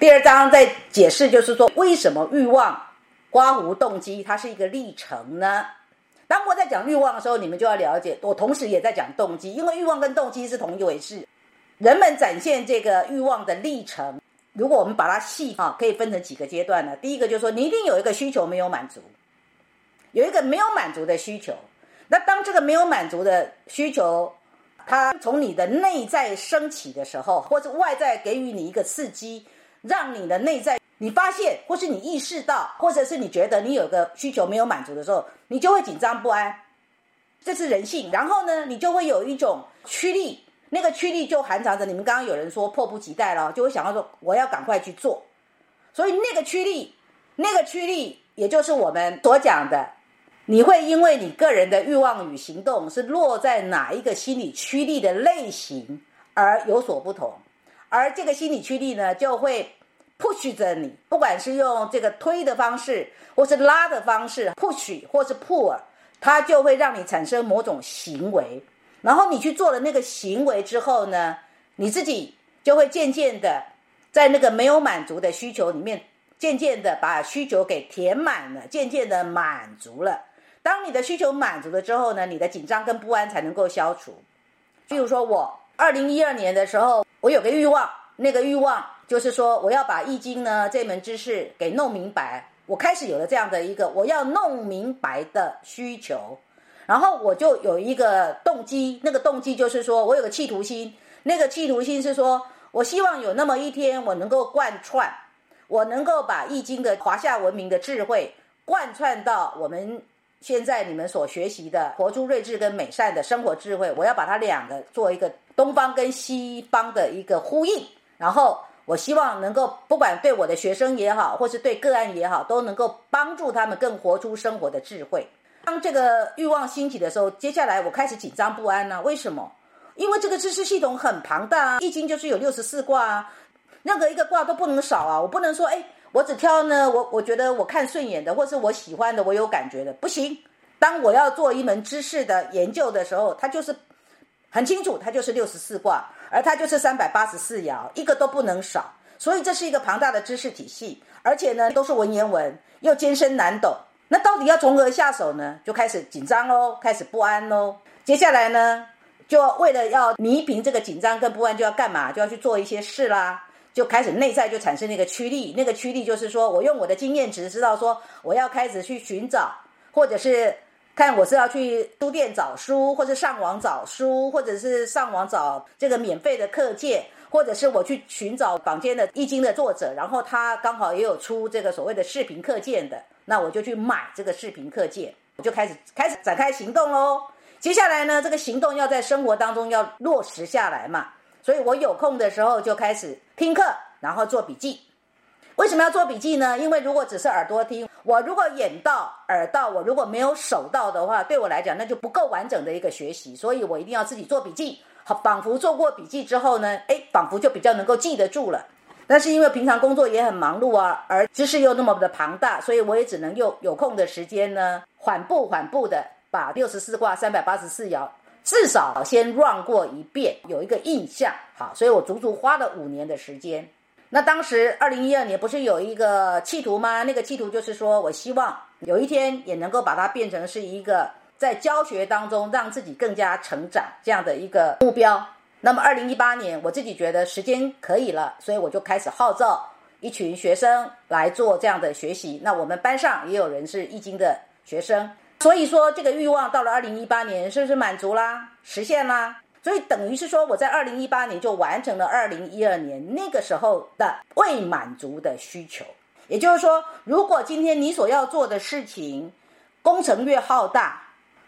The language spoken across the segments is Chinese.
第二章在解释，就是说为什么欲望、刮胡动机它是一个历程呢？当我在讲欲望的时候，你们就要了解，我同时也在讲动机，因为欲望跟动机是同一回事。人们展现这个欲望的历程，如果我们把它细啊，可以分成几个阶段呢？第一个就是说，你一定有一个需求没有满足，有一个没有满足的需求。那当这个没有满足的需求，它从你的内在升起的时候，或者外在给予你一个刺激，让你的内在。你发现，或是你意识到，或者是你觉得你有个需求没有满足的时候，你就会紧张不安，这是人性。然后呢，你就会有一种驱力，那个驱力就含藏着你们刚刚有人说迫不及待了，就会想要说我要赶快去做。所以那个驱力，那个驱力，也就是我们所讲的，你会因为你个人的欲望与行动是落在哪一个心理驱力的类型而有所不同，而这个心理驱力呢，就会。push 着你，不管是用这个推的方式，或是拉的方式，push 或是 pull，它就会让你产生某种行为。然后你去做了那个行为之后呢，你自己就会渐渐的在那个没有满足的需求里面，渐渐的把需求给填满了，渐渐的满足了。当你的需求满足了之后呢，你的紧张跟不安才能够消除。譬如说我二零一二年的时候，我有个欲望，那个欲望。就是说，我要把《易经》呢这门知识给弄明白。我开始有了这样的一个我要弄明白的需求，然后我就有一个动机。那个动机就是说我有个企图心。那个企图心是说我希望有那么一天，我能够贯穿，我能够把《易经》的华夏文明的智慧贯穿到我们现在你们所学习的活出睿智跟美善的生活智慧。我要把它两个做一个东方跟西方的一个呼应，然后。我希望能够，不管对我的学生也好，或是对个案也好，都能够帮助他们更活出生活的智慧。当这个欲望兴起的时候，接下来我开始紧张不安呢？为什么？因为这个知识系统很庞大啊，易经就是有六十四卦啊，任何一个卦都不能少啊。我不能说，哎，我只挑呢，我我觉得我看顺眼的，或是我喜欢的，我有感觉的，不行。当我要做一门知识的研究的时候，它就是很清楚，它就是六十四卦。而它就是三百八十四爻，一个都不能少，所以这是一个庞大的知识体系，而且呢都是文言文，又艰深难懂。那到底要从何下手呢？就开始紧张喽，开始不安喽。接下来呢，就为了要弥平这个紧张跟不安，就要干嘛？就要去做一些事啦。就开始内在就产生那个驱力，那个驱力就是说我用我的经验值知道说，我要开始去寻找，或者是。看我是要去书店找书，或者上网找书，或者是上网找这个免费的课件，或者是我去寻找坊间的易经的作者，然后他刚好也有出这个所谓的视频课件的，那我就去买这个视频课件，我就开始开始展开行动喽。接下来呢，这个行动要在生活当中要落实下来嘛，所以我有空的时候就开始听课，然后做笔记。为什么要做笔记呢？因为如果只是耳朵听，我如果眼到耳到，我如果没有手到的话，对我来讲那就不够完整的一个学习，所以我一定要自己做笔记。好，仿佛做过笔记之后呢，哎，仿佛就比较能够记得住了。但是因为平常工作也很忙碌啊，而知识又那么的庞大，所以我也只能用有空的时间呢，缓步缓步的把六十四卦三百八十四爻至少先 run 过一遍，有一个印象。好，所以我足足花了五年的时间。那当时二零一二年不是有一个企图吗？那个企图就是说我希望有一天也能够把它变成是一个在教学当中让自己更加成长这样的一个目标。那么二零一八年我自己觉得时间可以了，所以我就开始号召一群学生来做这样的学习。那我们班上也有人是易经的学生，所以说这个欲望到了二零一八年是不是满足啦？实现啦？所以等于是说，我在二零一八年就完成了二零一二年那个时候的未满足的需求。也就是说，如果今天你所要做的事情工程越浩大，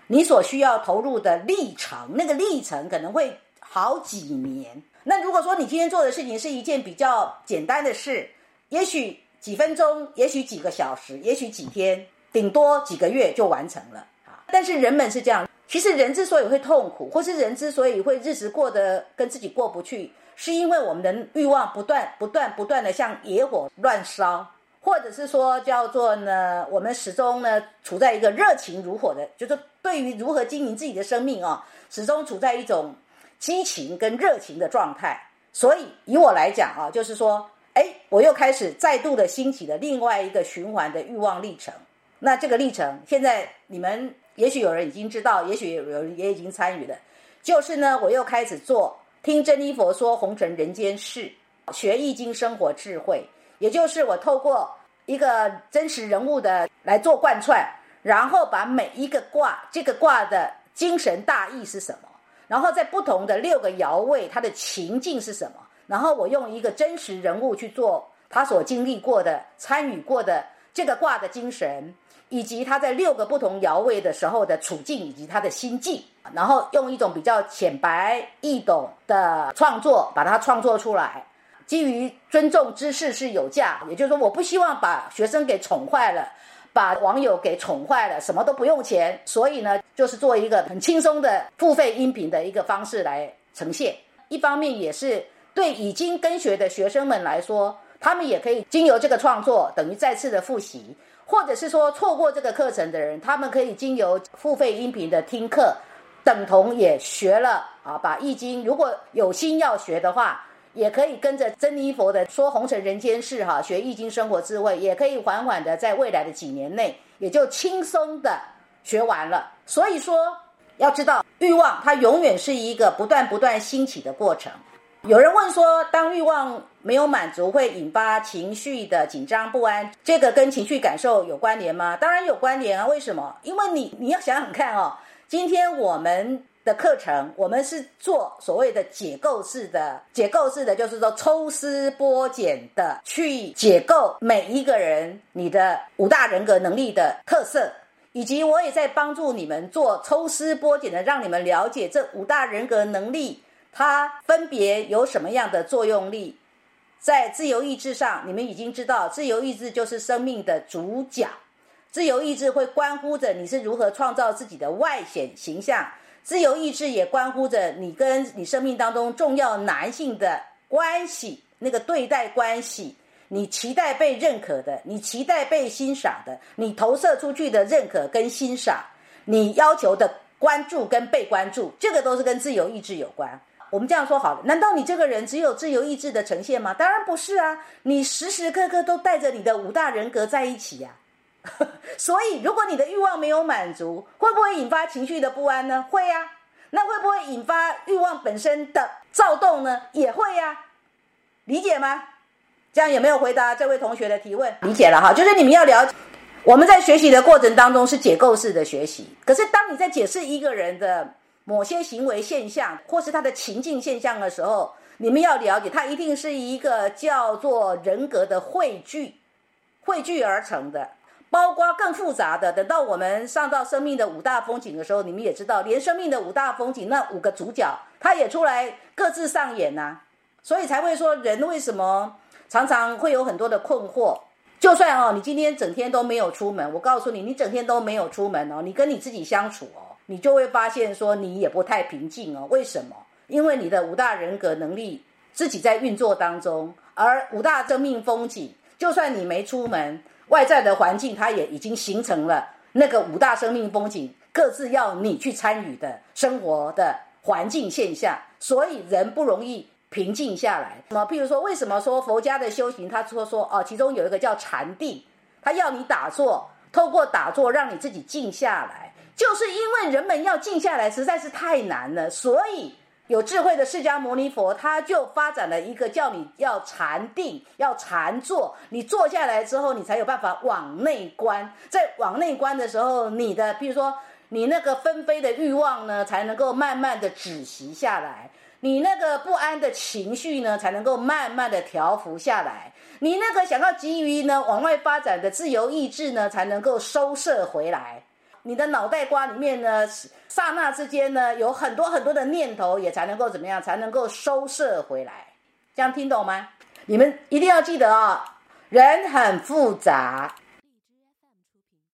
你所需要投入的历程，那个历程可能会好几年。那如果说你今天做的事情是一件比较简单的事，也许几分钟，也许几个小时，也许几天，顶多几个月就完成了啊。但是人们是这样。其实人之所以会痛苦，或是人之所以会日子过得跟自己过不去，是因为我们的欲望不断、不断、不断的像野火乱烧，或者是说叫做呢，我们始终呢处在一个热情如火的，就是对于如何经营自己的生命啊，始终处在一种激情跟热情的状态。所以以我来讲啊，就是说，哎。我又开始再度的兴起了另外一个循环的欲望历程。那这个历程，现在你们也许有人已经知道，也许有人也已经参与了。就是呢，我又开始做听真理佛说红尘人间事，学易经生活智慧，也就是我透过一个真实人物的来做贯穿，然后把每一个卦，这个卦的精神大意是什么，然后在不同的六个爻位，它的情境是什么，然后我用一个真实人物去做他所经历过的、参与过的这个卦的精神。以及他在六个不同爻位的时候的处境，以及他的心境，然后用一种比较浅白易懂的创作把它创作出来。基于尊重知识是有价，也就是说，我不希望把学生给宠坏了，把网友给宠坏了，什么都不用钱。所以呢，就是做一个很轻松的付费音频的一个方式来呈现。一方面也是对已经跟学的学生们来说，他们也可以经由这个创作，等于再次的复习。或者是说错过这个课程的人，他们可以经由付费音频的听课，等同也学了啊。把易经如果有心要学的话，也可以跟着珍妮佛的说红尘人间事哈，学易经生活智慧，也可以缓缓的在未来的几年内，也就轻松的学完了。所以说，要知道欲望它永远是一个不断不断兴起的过程。有人问说，当欲望没有满足，会引发情绪的紧张不安，这个跟情绪感受有关联吗？当然有关联啊！为什么？因为你你要想想看哦，今天我们的课程，我们是做所谓的解构式的，解构式的，就是说抽丝剥茧的去解构每一个人你的五大人格能力的特色，以及我也在帮助你们做抽丝剥茧的，让你们了解这五大人格能力。它分别有什么样的作用力？在自由意志上，你们已经知道，自由意志就是生命的主角。自由意志会关乎着你是如何创造自己的外显形象，自由意志也关乎着你跟你生命当中重要男性的关系，那个对待关系，你期待被认可的，你期待被欣赏的，你投射出去的认可跟欣赏，你要求的关注跟被关注，这个都是跟自由意志有关。我们这样说好了，难道你这个人只有自由意志的呈现吗？当然不是啊，你时时刻刻都带着你的五大人格在一起呀。所以，如果你的欲望没有满足，会不会引发情绪的不安呢？会呀。那会不会引发欲望本身的躁动呢？也会呀。理解吗？这样有没有回答这位同学的提问？理解了哈，就是你们要了解，我们在学习的过程当中是解构式的学习，可是当你在解释一个人的。某些行为现象，或是他的情境现象的时候，你们要了解，它一定是一个叫做人格的汇聚，汇聚而成的，包括更复杂的。等到我们上到生命的五大风景的时候，你们也知道，连生命的五大风景那五个主角，他也出来各自上演呐，所以才会说人为什么常常会有很多的困惑。就算哦，你今天整天都没有出门，我告诉你，你整天都没有出门哦，你跟你自己相处哦。你就会发现说你也不太平静哦，为什么？因为你的五大人格能力自己在运作当中，而五大生命风景，就算你没出门，外在的环境它也已经形成了那个五大生命风景各自要你去参与的生活的环境现象，所以人不容易平静下来。什么？譬如说，为什么说佛家的修行，他说说哦，其中有一个叫禅定，他要你打坐，透过打坐让你自己静下来。就是因为人们要静下来实在是太难了，所以有智慧的释迦牟尼佛他就发展了一个叫你要禅定、要禅坐。你坐下来之后，你才有办法往内观。在往内观的时候，你的比如说你那个纷飞的欲望呢，才能够慢慢的止息下来；你那个不安的情绪呢，才能够慢慢的调服下来；你那个想要急于呢往外发展的自由意志呢，才能够收摄回来。你的脑袋瓜里面呢，刹那之间呢，有很多很多的念头，也才能够怎么样，才能够收摄回来。这样听懂吗？你们一定要记得啊，人很复杂，